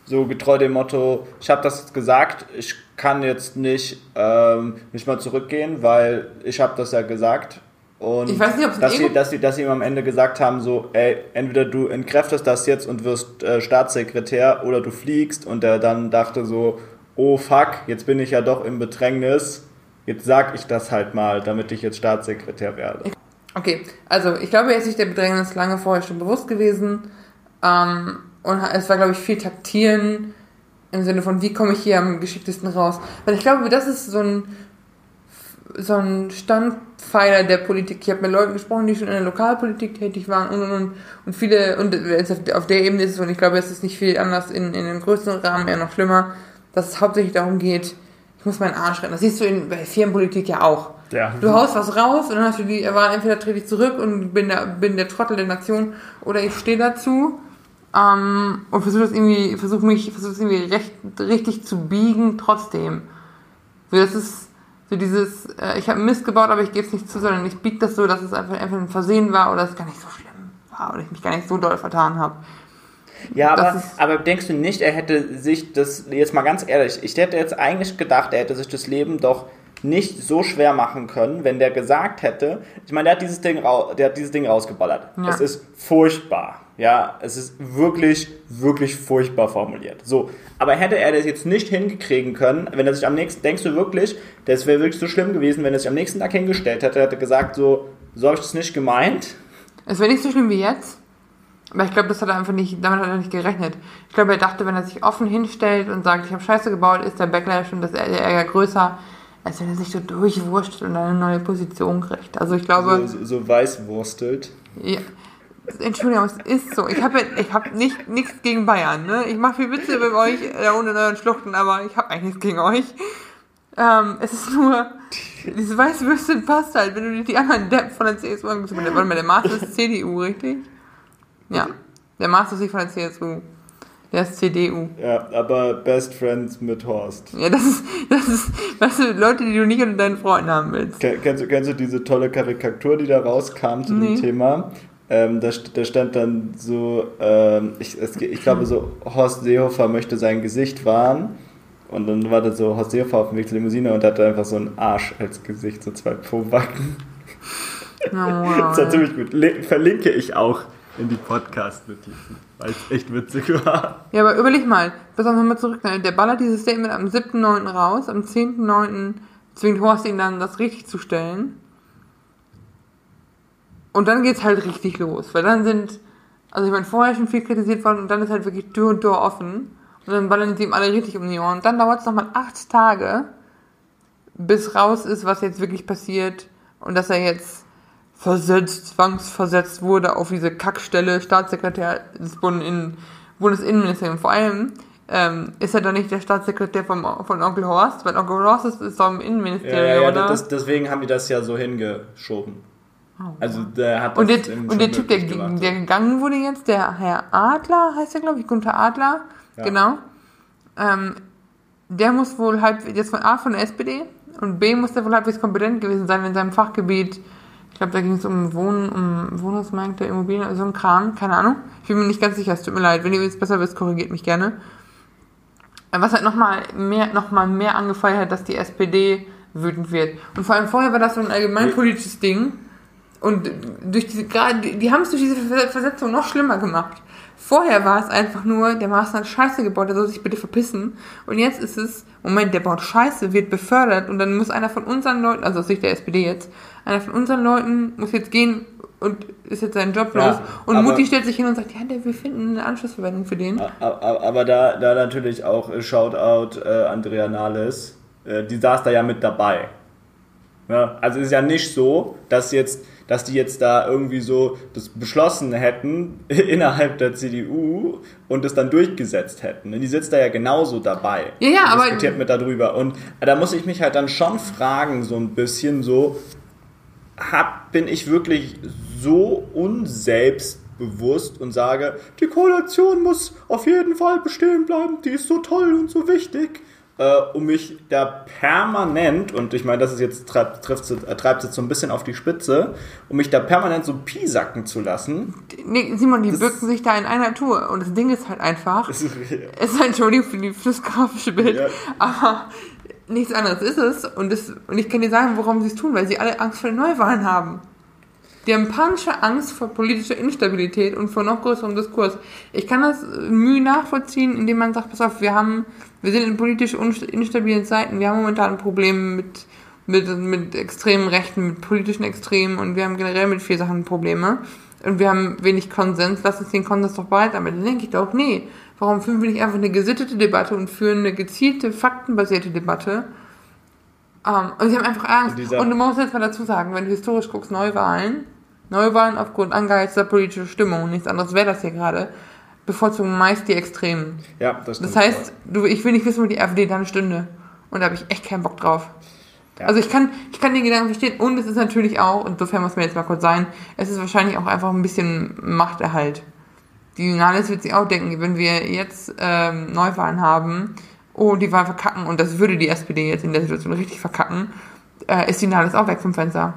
So getreu dem Motto, ich habe das gesagt, ich kann jetzt nicht, ähm, nicht mal zurückgehen, weil ich habe das ja gesagt. Und ich weiß nicht, ob dass, sie, dass, sie, dass sie ihm am Ende gesagt haben, so, ey, entweder du entkräftest das jetzt und wirst äh, Staatssekretär oder du fliegst und er dann dachte so, oh fuck, jetzt bin ich ja doch im Bedrängnis, jetzt sag ich das halt mal, damit ich jetzt Staatssekretär werde. Okay, also ich glaube, er ist sich der Bedrängnis lange vorher schon bewusst gewesen. Ähm, und es war, glaube ich, viel Taktieren im Sinne von, wie komme ich hier am geschicktesten raus. Weil ich glaube, das ist so ein, so ein Standpfeiler der Politik. Ich habe mit Leuten gesprochen, die schon in der Lokalpolitik tätig waren und und und. Und viele, und auf der Ebene ist es, und ich glaube, es ist nicht viel anders in, in einem größeren Rahmen, eher noch schlimmer, dass es hauptsächlich darum geht, ich muss meinen Arsch retten. Das siehst du in, bei Firmenpolitik ja auch. Ja. Du haust was raus und dann hast du die Wahl, entweder trete ich zurück und bin der, bin der Trottel der Nation oder ich stehe dazu ähm, und versuche das irgendwie, versuche mich, versuche es irgendwie recht, richtig zu biegen trotzdem. So, das ist so dieses, äh, ich habe Mist gebaut, aber ich gebe es nicht zu, sondern ich biege das so, dass es einfach, einfach ein Versehen war oder es gar nicht so schlimm war oder ich mich gar nicht so doll vertan habe. Ja, aber, aber denkst du nicht, er hätte sich das, jetzt mal ganz ehrlich, ich hätte jetzt eigentlich gedacht, er hätte sich das Leben doch nicht so schwer machen können, wenn der gesagt hätte, ich meine, der hat dieses Ding, der hat dieses Ding rausgeballert. Ja. Es ist furchtbar. Ja, es ist wirklich, wirklich furchtbar formuliert. So, aber hätte er das jetzt nicht hingekriegen können, wenn er sich am nächsten, denkst du wirklich, das wäre wirklich so schlimm gewesen, wenn er sich am nächsten Tag hingestellt hätte, hätte gesagt, so, so habe ich das nicht gemeint. Es wäre nicht so schlimm wie jetzt. Aber ich glaube, das hat er einfach nicht, damit hat er nicht gerechnet. Ich glaube, er dachte, wenn er sich offen hinstellt und sagt, ich habe Scheiße gebaut, ist der Backlash und das der Ärger größer, als wenn er sich so durchwurstelt und eine neue Position kriegt. Also ich glaube. So, so, so weißwurstelt. Ja. Entschuldigung, es ist so. Ich habe ich hab nicht nichts gegen Bayern. Ne? Ich mache viel Witze mit euch äh, ohne euren Schluchten, aber ich habe eigentlich nichts gegen euch. Ähm, es ist nur, dieses Weißwürstchen passt halt, wenn du die anderen Deppen von der CSU anguckst. Warte mal, der Master ist CDU, richtig? Ja, der Master ist nicht von der CSU. Der ist CDU. Ja, aber Best Friends mit Horst. Ja, das ist, das ist, weißt du, Leute, die du nicht unter deinen Freunden haben willst. Kennst du, kennst du diese tolle Karikatur, die da rauskam zu nee. dem Thema? Ähm, da, da, stand dann so, ähm, ich, es, ich glaube so, Horst Seehofer möchte sein Gesicht wahren. Und dann war da so Horst Seehofer auf dem Weg zur Limousine und hatte einfach so einen Arsch als Gesicht, so zwei Po-Backen. Oh, wow, das war ziemlich gut. Le verlinke ich auch in die Podcast-Notizen, weil es echt witzig war. Ja, aber überleg mal, pass auf, nochmal zurück. Ne? Der ballert dieses Statement am 7.9. raus, am 10.9. zwingt Horst ihn dann, das richtig zu stellen. Und dann geht's halt richtig los, weil dann sind, also ich meine, vorher schon viel kritisiert worden und dann ist halt wirklich Tür und Tor offen. Und dann ballern sie ihm alle richtig um die Ohren. Und dann dauert es nochmal acht Tage, bis raus ist, was jetzt wirklich passiert und dass er jetzt versetzt, zwangsversetzt wurde auf diese Kackstelle Staatssekretär des Bundesinnenministeriums. Vor allem ähm, ist er doch nicht der Staatssekretär vom, von Onkel Horst, weil Onkel Horst ist, ist doch im Innenministerium, ja, ja, oder? Das, deswegen haben die das ja so hingeschoben. Oh, also der hat und der, und der Typ, der, der gegangen wurde jetzt, der Herr Adler, heißt er glaube ich, Gunther Adler, ja. genau. Ähm, der muss wohl halb, jetzt von A von der SPD und B muss der wohl halbwegs kompetent gewesen sein in seinem Fachgebiet ich glaube, da ging es um Wohnen, um Wohnungsmärkte, Immobilien, so ein Kram, keine Ahnung. Ich bin mir nicht ganz sicher, es tut mir leid. Wenn ihr jetzt besser wisst, korrigiert mich gerne. Was halt nochmal mehr, noch mal mehr angefeuert hat, dass die SPD wütend wird. Und vor allem vorher war das so ein allgemeinpolitisches Ding. Und durch diese, gerade, die, die haben es durch diese Versetzung noch schlimmer gemacht. Vorher war es einfach nur, der Master hat Scheiße gebaut, der soll sich bitte verpissen. Und jetzt ist es, Moment, der baut Scheiße, wird befördert und dann muss einer von unseren Leuten, also aus Sicht der SPD jetzt, einer von unseren Leuten muss jetzt gehen und ist jetzt seinen Job los. Ja, und Mutti stellt sich hin und sagt, ja, wir finden eine Anschlussverwendung für den. Aber, aber da, da natürlich auch äh, Shoutout äh, Andrea Nahles, äh, die saß da ja mit dabei. Ja, also es ist ja nicht so, dass jetzt dass die jetzt da irgendwie so das beschlossen hätten innerhalb der CDU und das dann durchgesetzt hätten. Die sitzt da ja genauso dabei. Ja, ja, aber. Diskutiert mit darüber. Und da muss ich mich halt dann schon fragen, so ein bisschen so, hab, bin ich wirklich so unselbstbewusst und sage, die Koalition muss auf jeden Fall bestehen bleiben, die ist so toll und so wichtig äh, um mich da permanent, und ich meine, das ist jetzt treibt, trifft, äh, treibt jetzt so ein bisschen auf die Spitze, um mich da permanent so piesacken zu lassen. Nee, Simon, die wirken sich da in einer Tour. Und das Ding ist halt einfach, es ist, ist Entschuldigung für, die, für das grafische Bild, ja. aber nichts anderes ist es. Und, das, und ich kann dir sagen, warum sie es tun, weil sie alle Angst vor den Neuwahlen haben. Die haben panische Angst vor politischer Instabilität und vor noch größerem Diskurs. Ich kann das Mühe nachvollziehen, indem man sagt, pass auf, wir haben, wir sind in politisch instabilen Zeiten, wir haben momentan Probleme mit, mit, mit extremen Rechten, mit politischen Extremen und wir haben generell mit vier Sachen Probleme. Und wir haben wenig Konsens, lass uns den Konsens doch bald damit. Dann denke ich doch, nee, warum führen wir nicht einfach eine gesittete Debatte und führen eine gezielte, faktenbasierte Debatte? Um, ähm, und sie haben einfach Angst. Und, und du musst jetzt mal dazu sagen, wenn du historisch guckst, Neuwahlen, Neuwahlen aufgrund angeheizter politischer Stimmung, nichts anderes wäre das hier gerade, bevorzugen meist die Extremen. Ja, das stimmt. Das heißt, du, ich will nicht wissen, wo die AfD dann stünde. Und da habe ich echt keinen Bock drauf. Ja. Also ich kann, ich kann den Gedanken verstehen und es ist natürlich auch, insofern muss mir jetzt mal kurz sein, es ist wahrscheinlich auch einfach ein bisschen Machterhalt. Die Junalis wird sich auch denken, wenn wir jetzt ähm, Neuwahlen haben, oh, die Wahl verkacken und das würde die SPD jetzt in der Situation richtig verkacken, äh, ist die Junalis auch weg vom Fenster.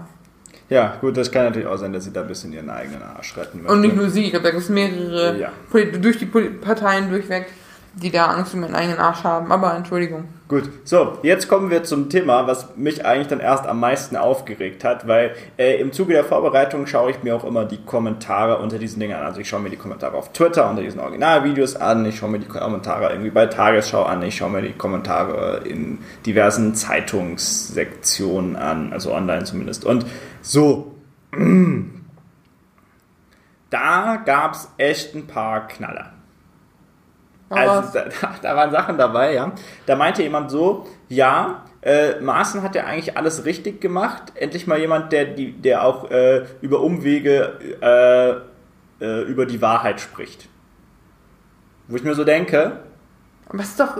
Ja, gut, das kann natürlich auch sein, dass sie da ein bisschen ihren eigenen Arsch retten möchte. Und nicht nur sie, ich glaube, da gibt es mehrere ja. durch die Parteien durchweg, die da Angst um ihren eigenen Arsch haben. Aber Entschuldigung. Gut, so, jetzt kommen wir zum Thema, was mich eigentlich dann erst am meisten aufgeregt hat, weil äh, im Zuge der Vorbereitung schaue ich mir auch immer die Kommentare unter diesen Dingen an. Also ich schaue mir die Kommentare auf Twitter unter diesen Originalvideos an, ich schaue mir die Kommentare irgendwie bei Tagesschau an, ich schaue mir die Kommentare in diversen Zeitungssektionen an, also online zumindest. Und so, da gab es echt ein paar Knaller. Also, da, da, waren Sachen dabei, ja. Da meinte jemand so, ja, äh, Maaßen hat ja eigentlich alles richtig gemacht. Endlich mal jemand, der, die, der auch äh, über Umwege äh, äh über die Wahrheit spricht. Wo ich mir so denke. Aber es ist doch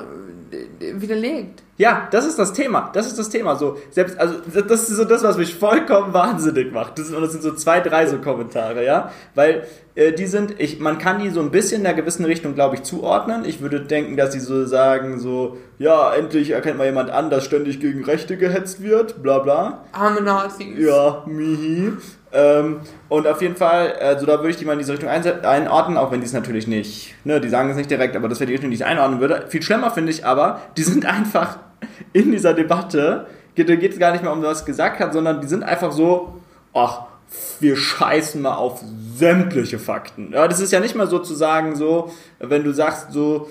widerlegt. Ja, das ist das Thema. Das ist das Thema. So, selbst, also, das ist so das, was mich vollkommen wahnsinnig macht. Das, und das sind so zwei, drei so Kommentare, ja. Weil äh, die sind, ich, man kann die so ein bisschen in einer gewissen Richtung, glaube ich, zuordnen. Ich würde denken, dass sie so sagen, so, ja, endlich erkennt mal jemand an, dass ständig gegen Rechte gehetzt wird, bla bla. Arme Nazis. Ja, mihi. Ähm, und auf jeden Fall, also da würde ich die mal in diese Richtung einordnen, auch wenn die es natürlich nicht, ne, die sagen es nicht direkt, aber das wäre die Richtung, die ich einordnen würde. Viel schlimmer finde ich aber, die sind einfach in dieser Debatte, geht es gar nicht mehr um was gesagt hat, sondern die sind einfach so, ach, wir scheißen mal auf sämtliche Fakten. Ja, das ist ja nicht mal sozusagen so, wenn du sagst so,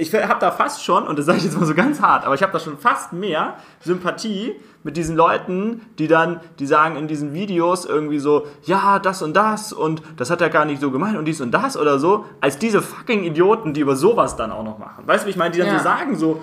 ich habe da fast schon, und das sage ich jetzt mal so ganz hart, aber ich habe da schon fast mehr Sympathie mit diesen Leuten, die dann, die sagen in diesen Videos irgendwie so, ja, das und das und das hat er gar nicht so gemeint und dies und das oder so, als diese fucking Idioten, die über sowas dann auch noch machen. Weißt du, wie ich meine? Die dann ja. so sagen so,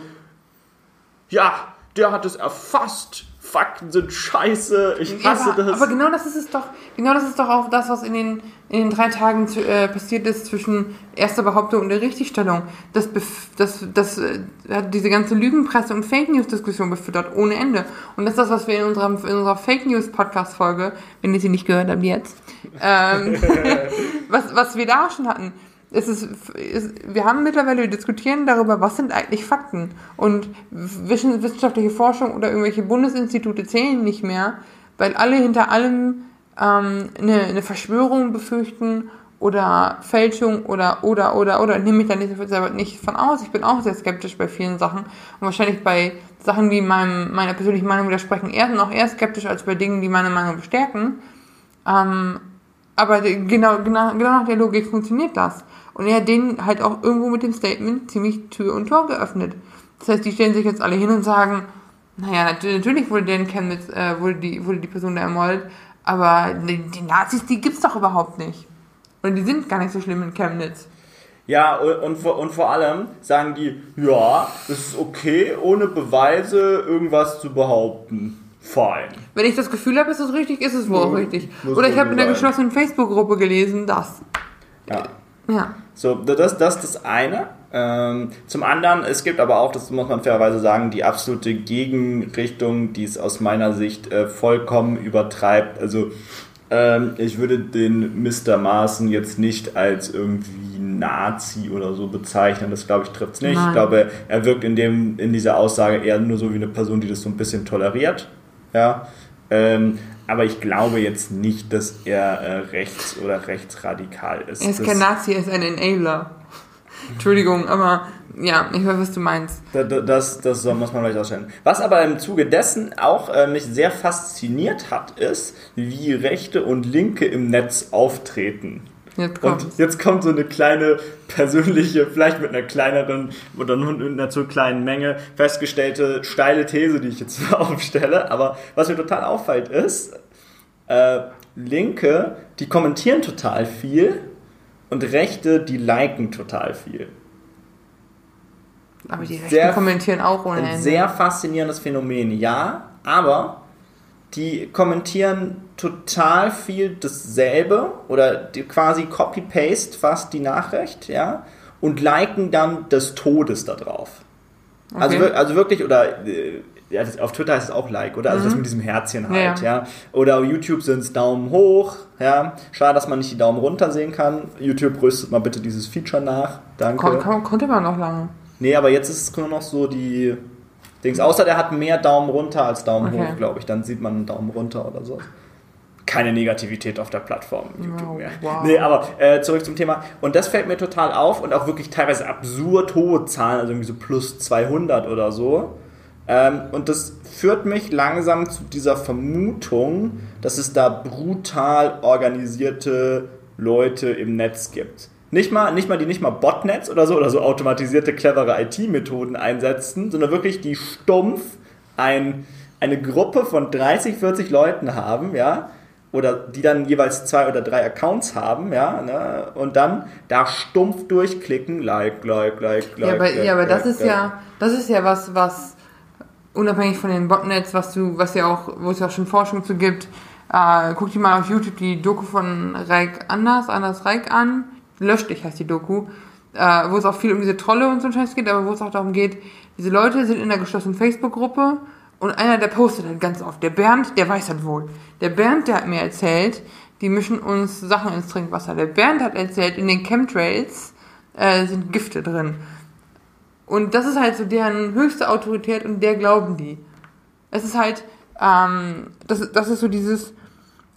ja, der hat es erfasst, Fakten sind scheiße, ich hasse aber, das. Aber genau das ist es doch, genau das ist doch auch das, was in den, in den drei Tagen zu, äh, passiert ist zwischen erster Behauptung und der Richtigstellung. Das, das, das äh, hat diese ganze Lügenpresse und Fake News Diskussion befüttert, ohne Ende. Und das ist das, was wir in, unserem, in unserer Fake News Podcast Folge, wenn ihr sie nicht gehört habt jetzt, ähm, was, was wir da schon hatten es ist, es, wir haben mittlerweile, wir diskutieren darüber, was sind eigentlich Fakten. Und wissenschaftliche Forschung oder irgendwelche Bundesinstitute zählen nicht mehr, weil alle hinter allem ähm, eine, eine Verschwörung befürchten oder Fälschung oder, oder, oder, oder. Nehme ich da nicht, selber nicht von aus. Ich bin auch sehr skeptisch bei vielen Sachen. Und wahrscheinlich bei Sachen, die meinem, meiner persönlichen Meinung widersprechen, eher noch eher skeptisch als bei Dingen, die meine Meinung bestärken. Ähm, aber genau, genau, genau nach der Logik funktioniert das. Und er hat denen halt auch irgendwo mit dem Statement ziemlich Tür und Tor geöffnet. Das heißt, die stellen sich jetzt alle hin und sagen, naja, natürlich wurde der in Chemnitz, äh, wurde, die, wurde die Person da ermordet, aber die, die Nazis, die gibt's doch überhaupt nicht. Und die sind gar nicht so schlimm in Chemnitz. Ja, und, und, und vor allem sagen die, ja, das ist okay, ohne Beweise irgendwas zu behaupten. Fein. Wenn ich das Gefühl habe, ist es richtig, ist es wohl auch richtig. Oder ich habe in der geschlossenen Facebook-Gruppe gelesen, dass. Ja. Ja. So, das, das ist das eine. Ähm, zum anderen, es gibt aber auch, das muss man fairerweise sagen, die absolute Gegenrichtung, die es aus meiner Sicht äh, vollkommen übertreibt. Also ähm, ich würde den Mr. Maaßen jetzt nicht als irgendwie Nazi oder so bezeichnen. Das glaube ich trifft es nicht. Nein. Ich glaube, er wirkt in, dem, in dieser Aussage eher nur so wie eine Person, die das so ein bisschen toleriert. Ja. Ähm, aber ich glaube jetzt nicht, dass er äh, rechts- oder rechtsradikal ist. Er ist kein Nazi, er ist ein Enabler. Entschuldigung, aber ja, ich weiß, was du meinst. Das, das, das muss man vielleicht ausstellen. Was aber im Zuge dessen auch äh, mich sehr fasziniert hat, ist, wie Rechte und Linke im Netz auftreten. Jetzt kommt. Und jetzt kommt so eine kleine persönliche, vielleicht mit einer kleineren oder mit einer zu kleinen Menge festgestellte steile These, die ich jetzt aufstelle. Aber was mir total auffällt ist, äh, Linke, die kommentieren total viel und Rechte, die liken total viel. Aber die Rechten sehr, kommentieren auch ohne Ende. Sehr faszinierendes Phänomen, ja, aber die kommentieren total viel dasselbe oder quasi copy-paste fast die Nachricht, ja, und liken dann des Todes da drauf. Also okay. Also, also wirklich, oder äh, ja, das, auf Twitter heißt es auch Like, oder? Also mhm. das mit diesem Herzchen halt, ja. ja. Oder auf YouTube sind es Daumen hoch, ja. Schade, dass man nicht die Daumen runter sehen kann. YouTube rüstet mal bitte dieses Feature nach. Danke. Kon kon konnte man noch lange. Nee, aber jetzt ist es nur noch so die Dings. Außer der hat mehr Daumen runter als Daumen okay. hoch, glaube ich. Dann sieht man einen Daumen runter oder so. Keine Negativität auf der Plattform YouTube oh, mehr. Wow. Nee, aber äh, zurück zum Thema. Und das fällt mir total auf und auch wirklich teilweise absurd hohe Zahlen, also irgendwie so plus 200 oder so. Ähm, und das führt mich langsam zu dieser Vermutung, dass es da brutal organisierte Leute im Netz gibt. Nicht mal, nicht mal, die nicht mal Botnets oder so oder so automatisierte, clevere IT-Methoden einsetzen, sondern wirklich die stumpf ein, eine Gruppe von 30, 40 Leuten haben, ja, oder die dann jeweils zwei oder drei Accounts haben, ja, ne, und dann da stumpf durchklicken, like, like, like, like. Ja, aber, like, ja, aber like, das ist like. ja, das ist ja was, was unabhängig von den Botnets, was du, was ja auch, wo es ja auch schon Forschung zu gibt, äh, guck dir mal auf YouTube die Doku von Reik Anders, Anders Reik an Lösch dich heißt die Doku, äh, wo es auch viel um diese Trolle und so ein Scheiß geht, aber wo es auch darum geht, diese Leute sind in einer geschlossenen Facebook-Gruppe und einer, der postet halt ganz oft. Der Bernd, der weiß das wohl. Der Bernd, der hat mir erzählt, die mischen uns Sachen ins Trinkwasser. Der Bernd hat erzählt, in den Chemtrails äh, sind Gifte drin. Und das ist halt so deren höchste Autorität und der glauben die. Es ist halt, ähm, das, das ist so dieses,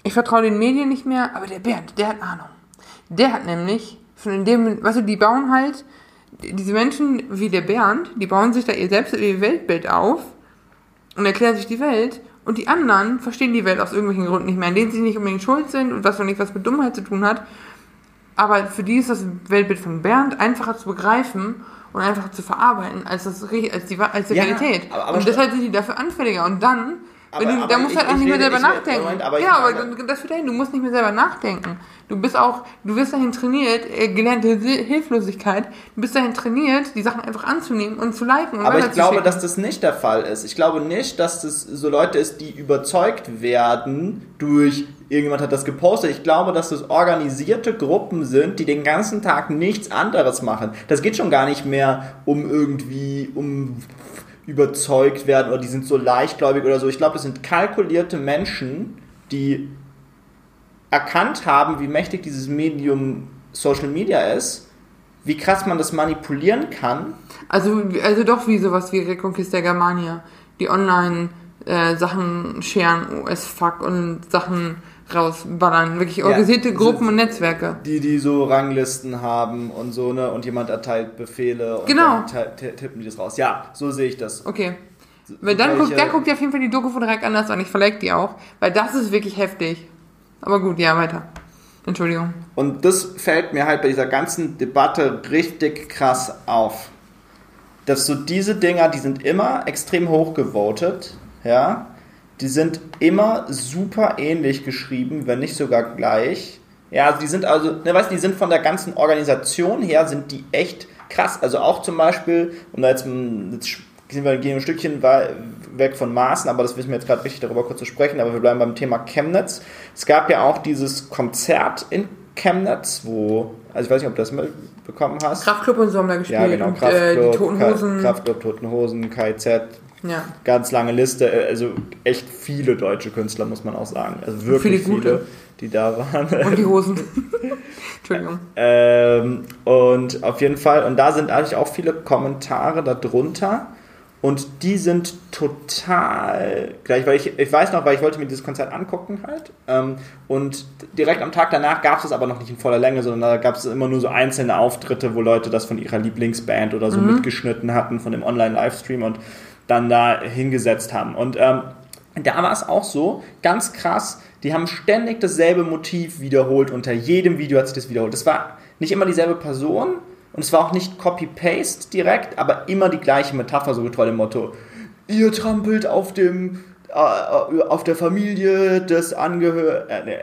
ich vertraue den Medien nicht mehr, aber der Bernd, der hat Ahnung. Der hat nämlich, von in dem, weißt du, die bauen halt, diese Menschen wie der Bernd, die bauen sich da ihr selbst ihr Weltbild auf und erklären sich die Welt und die anderen verstehen die Welt aus irgendwelchen Gründen nicht mehr, in denen sie nicht unbedingt schuld sind und was noch nicht was mit Dummheit zu tun hat. Aber für die ist das Weltbild von Bernd einfacher zu begreifen und einfacher zu verarbeiten als, das, als die, als die ja, Realität. Aber, aber und deshalb sind die dafür anfälliger. Und dann aber, du, da musst du halt auch nicht mehr selber nachdenken. Moment, aber ja, aber das wird dahin, du musst nicht mehr selber nachdenken. Du bist auch, du wirst dahin trainiert, äh, gelernte Hilflosigkeit, du bist dahin trainiert, die Sachen einfach anzunehmen und zu liken. Und aber ich glaube, dass das nicht der Fall ist. Ich glaube nicht, dass das so Leute ist, die überzeugt werden durch irgendjemand hat das gepostet. Ich glaube, dass das organisierte Gruppen sind, die den ganzen Tag nichts anderes machen. Das geht schon gar nicht mehr um irgendwie, um überzeugt werden oder die sind so leichtgläubig oder so. Ich glaube, das sind kalkulierte Menschen, die erkannt haben, wie mächtig dieses Medium Social Media ist, wie krass man das manipulieren kann. Also, also doch wie sowas wie Reconquista Germania, die online äh, Sachen scheren, OS-Fuck und Sachen rausballern. Wirklich organisierte ja, Gruppen und Netzwerke. Die, die so Ranglisten haben und so, ne? Und jemand erteilt Befehle und genau. tippen die das raus. Ja, so sehe ich das. Okay. Weil dann guckt, dann guckt ihr auf jeden Fall die Doku von direkt anders an. Ich verleg die auch. Weil das ist wirklich heftig. Aber gut, ja, weiter. Entschuldigung. Und das fällt mir halt bei dieser ganzen Debatte richtig krass auf. Dass so diese Dinger, die sind immer extrem hoch gewotet, ja die sind immer super ähnlich geschrieben, wenn nicht sogar gleich. Ja, also die sind also, ne, weißt du, die sind von der ganzen Organisation her, sind die echt krass. Also auch zum Beispiel, um da jetzt, jetzt sind wir gehen ein Stückchen weg von Maßen, aber das wissen wir jetzt gerade wichtig, darüber kurz zu sprechen, aber wir bleiben beim Thema Chemnitz. Es gab ja auch dieses Konzert in Chemnitz, wo Also ich weiß nicht, ob du das bekommen hast. Kraftclub und so haben da gespielt. Ja, genau. Kraftclub, äh, die Toten Hosen. Kraftclub, Toten Hosen, KZ. Ja. Ganz lange Liste. Äh, also echt viele deutsche Künstler, muss man auch sagen. Also wirklich viele, viele die da waren. Und die Hosen. Entschuldigung. Ähm, und auf jeden Fall, und da sind eigentlich auch viele Kommentare darunter. Und die sind total gleich, weil ich, ich weiß noch, weil ich wollte mir dieses Konzert angucken halt. Ähm, und direkt am Tag danach gab es es aber noch nicht in voller Länge, sondern da gab es immer nur so einzelne Auftritte, wo Leute das von ihrer Lieblingsband oder so mhm. mitgeschnitten hatten von dem Online-Livestream und dann da hingesetzt haben. Und ähm, da war es auch so, ganz krass, die haben ständig dasselbe Motiv wiederholt. Unter jedem Video hat sich das wiederholt. Das war nicht immer dieselbe Person, und es war auch nicht Copy-Paste direkt, aber immer die gleiche Metapher, so getreu dem Motto, ihr trampelt auf dem, äh, auf der Familie des Angehörigen, äh, nee,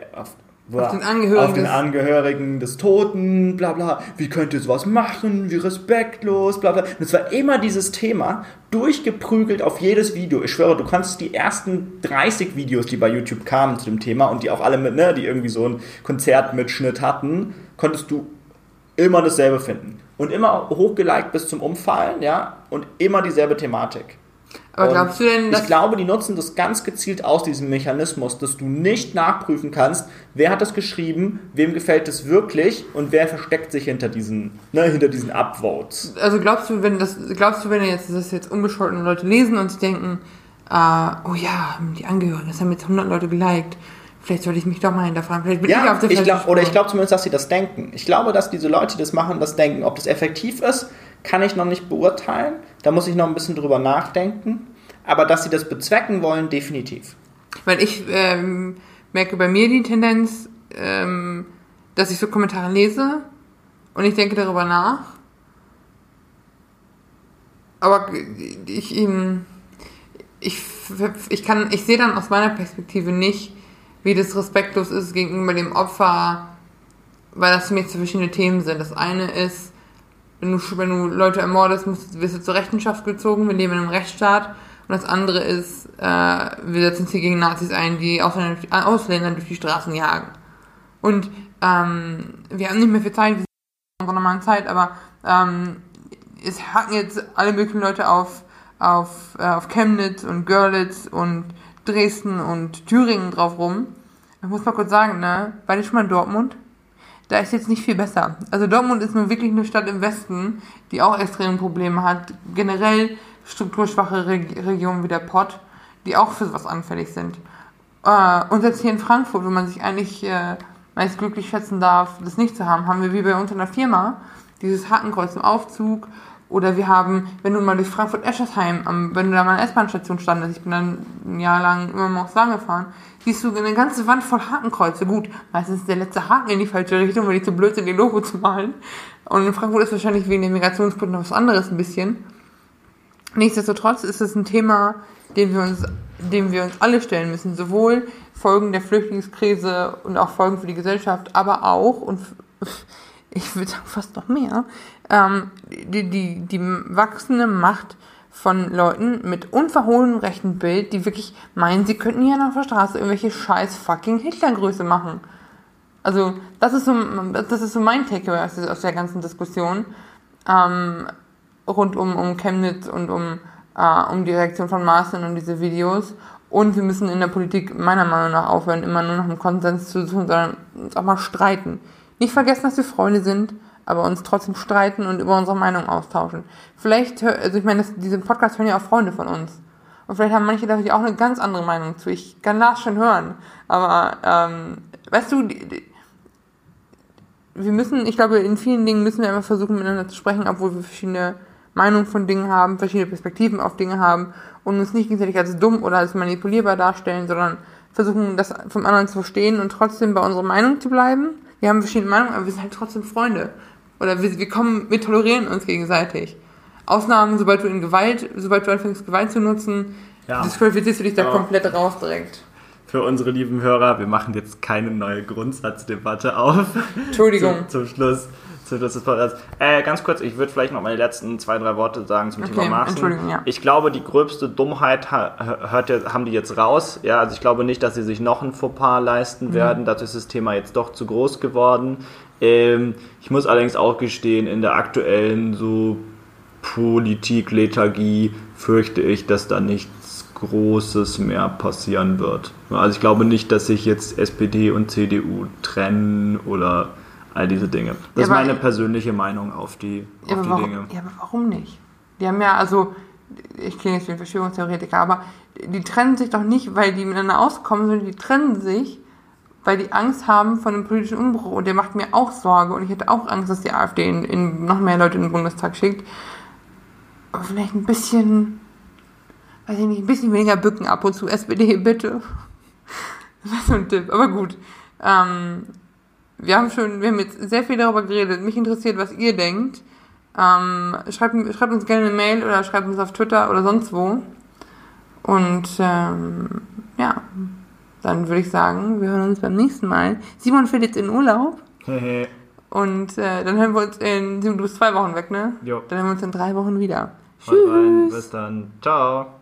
auf, den Angehörigen, auf den Angehörigen des Toten, bla bla, wie könnt ihr sowas machen, wie respektlos, bla bla. Und es war immer dieses Thema, durchgeprügelt auf jedes Video. Ich schwöre, du kannst die ersten 30 Videos, die bei YouTube kamen zu dem Thema und die auch alle mit, ne, die irgendwie so einen Konzertmitschnitt hatten, konntest du immer dasselbe finden. Und immer hochgeliked bis zum Umfallen, ja, und immer dieselbe Thematik. Aber glaubst du denn, dass. Ich glaube, die nutzen das ganz gezielt aus, diesem Mechanismus, dass du nicht nachprüfen kannst, wer hat das geschrieben, wem gefällt es wirklich und wer versteckt sich hinter diesen, ne, hinter diesen Upvotes. Also glaubst du, wenn das, glaubst du, wenn jetzt, das jetzt unbescholtene Leute lesen und sich denken, äh, oh ja, die Angehörigen, das haben jetzt 100 Leute geliked vielleicht sollte ich mich doch mal hinterfragen. Vielleicht bin ja, ich auf der ich glaub, Oder ich glaube zumindest, dass sie das denken. Ich glaube, dass diese Leute, die das machen, das denken. Ob das effektiv ist, kann ich noch nicht beurteilen. Da muss ich noch ein bisschen drüber nachdenken. Aber dass sie das bezwecken wollen, definitiv. Weil ich ähm, merke bei mir die Tendenz, ähm, dass ich so Kommentare lese und ich denke darüber nach. Aber ich, ich, ich, kann, ich sehe dann aus meiner Perspektive nicht, wie das respektlos ist gegenüber dem Opfer, weil das für mich zwei verschiedene Themen sind. Das eine ist, wenn du, wenn du Leute ermordest, wirst du zur Rechenschaft gezogen, wir leben in einem Rechtsstaat. Und das andere ist, äh, wir setzen uns hier gegen Nazis ein, die Ausländer, Ausländer durch die Straßen jagen. Und ähm, wir haben nicht mehr viel Zeit, wir sind in unserer normalen Zeit, aber ähm, es hacken jetzt alle möglichen Leute auf, auf, äh, auf Chemnitz und Görlitz und Dresden und Thüringen drauf rum. Ich muss mal kurz sagen, ne, war ich schon mal in Dortmund? Da ist jetzt nicht viel besser. Also Dortmund ist nun wirklich eine Stadt im Westen, die auch extreme Probleme hat. Generell strukturschwache Reg Regionen wie der Pott, die auch für sowas anfällig sind. Äh, und selbst hier in Frankfurt, wo man sich eigentlich äh, meist glücklich schätzen darf, das nicht zu haben, haben wir wie bei uns in der Firma dieses Hakenkreuz im Aufzug oder wir haben, wenn du mal durch Frankfurt-Eschersheim, wenn du da mal an der S-Bahn-Station standest, ich bin dann ein Jahr lang immer aufs Lang gefahren, siehst du eine ganze Wand voll Hakenkreuze. Gut, meistens ist der letzte Haken in die falsche Richtung, weil die zu blöd sind, die Logo zu malen. Und in Frankfurt ist wahrscheinlich wegen der Migrationsgründen noch was anderes ein bisschen. Nichtsdestotrotz ist es ein Thema, dem wir uns, dem wir uns alle stellen müssen. Sowohl Folgen der Flüchtlingskrise und auch Folgen für die Gesellschaft, aber auch, und ich würde sagen fast noch mehr, ähm, die, die, die wachsende Macht von Leuten mit unverhohlenem rechten Bild, die wirklich meinen, sie könnten hier auf der Straße irgendwelche scheiß fucking Hitlergröße machen. Also, das ist so, das ist so mein Takeaway aus, der ganzen Diskussion ähm, rund um, um Chemnitz und um, äh, um die Reaktion von Maaßen und diese Videos. Und wir müssen in der Politik meiner Meinung nach aufhören, immer nur nach einem Konsens zu suchen, sondern uns auch mal streiten. Nicht vergessen, dass wir Freunde sind, aber uns trotzdem streiten und über unsere Meinung austauschen. Vielleicht, also ich meine, diesen Podcast hören ja auch Freunde von uns. Und vielleicht haben manche da auch eine ganz andere Meinung zu. Ich kann das schon hören. Aber, ähm, weißt du, die, die, wir müssen, ich glaube, in vielen Dingen müssen wir einfach versuchen, miteinander zu sprechen, obwohl wir verschiedene Meinungen von Dingen haben, verschiedene Perspektiven auf Dinge haben und uns nicht gegenseitig als dumm oder als manipulierbar darstellen, sondern versuchen, das vom anderen zu verstehen und trotzdem bei unserer Meinung zu bleiben. Wir haben verschiedene Meinungen, aber wir sind halt trotzdem Freunde. Oder wir, wir kommen, wir tolerieren uns gegenseitig. Ausnahmen, sobald du in Gewalt, sobald du anfängst, Gewalt zu nutzen, ja. disqualifizierst du dich da ja. komplett raus direkt. Für unsere lieben Hörer, wir machen jetzt keine neue Grundsatzdebatte auf. Entschuldigung. zum, zum Schluss. Schluss des Podcasts. Äh, ganz kurz, ich würde vielleicht noch meine letzten zwei, drei Worte sagen zum okay, Thema Maßen. Entschuldigung, ja. Ich glaube, die gröbste Dummheit hört, haben die jetzt raus. Ja, also ich glaube nicht, dass sie sich noch ein Fauxpas leisten mhm. werden. Dazu ist das Thema jetzt doch zu groß geworden. Ähm, ich muss allerdings auch gestehen, in der aktuellen so Politik-Lethargie fürchte ich, dass da nichts Großes mehr passieren wird. Also ich glaube nicht, dass sich jetzt SPD und CDU trennen oder all diese Dinge. Das ja, ist meine persönliche Meinung auf die, ja, auf die warum, Dinge. Ja, aber warum nicht? Die haben ja, also, ich klinge jetzt wie ein Verschwörungstheoretiker, aber die trennen sich doch nicht, weil die miteinander auskommen, sondern die trennen sich, weil die Angst haben vor einem politischen Umbruch. Und der macht mir auch Sorge. Und ich hätte auch Angst, dass die AfD in, in noch mehr Leute in den Bundestag schickt. Aber vielleicht ein bisschen, weiß ich nicht, ein bisschen weniger bücken ab und zu. SPD, bitte. Das ist so ein Tipp. Aber gut. Ähm, wir haben schon, wir haben jetzt sehr viel darüber geredet. Mich interessiert, was ihr denkt. Ähm, schreibt, schreibt uns gerne eine Mail oder schreibt uns auf Twitter oder sonst wo. Und ähm, ja, dann würde ich sagen, wir hören uns beim nächsten Mal. Simon fährt jetzt in Urlaub. Und äh, dann hören wir uns in, du bist zwei Wochen weg, ne? Jo. Dann hören wir uns in drei Wochen wieder. Tschüss. Bis dann. Ciao.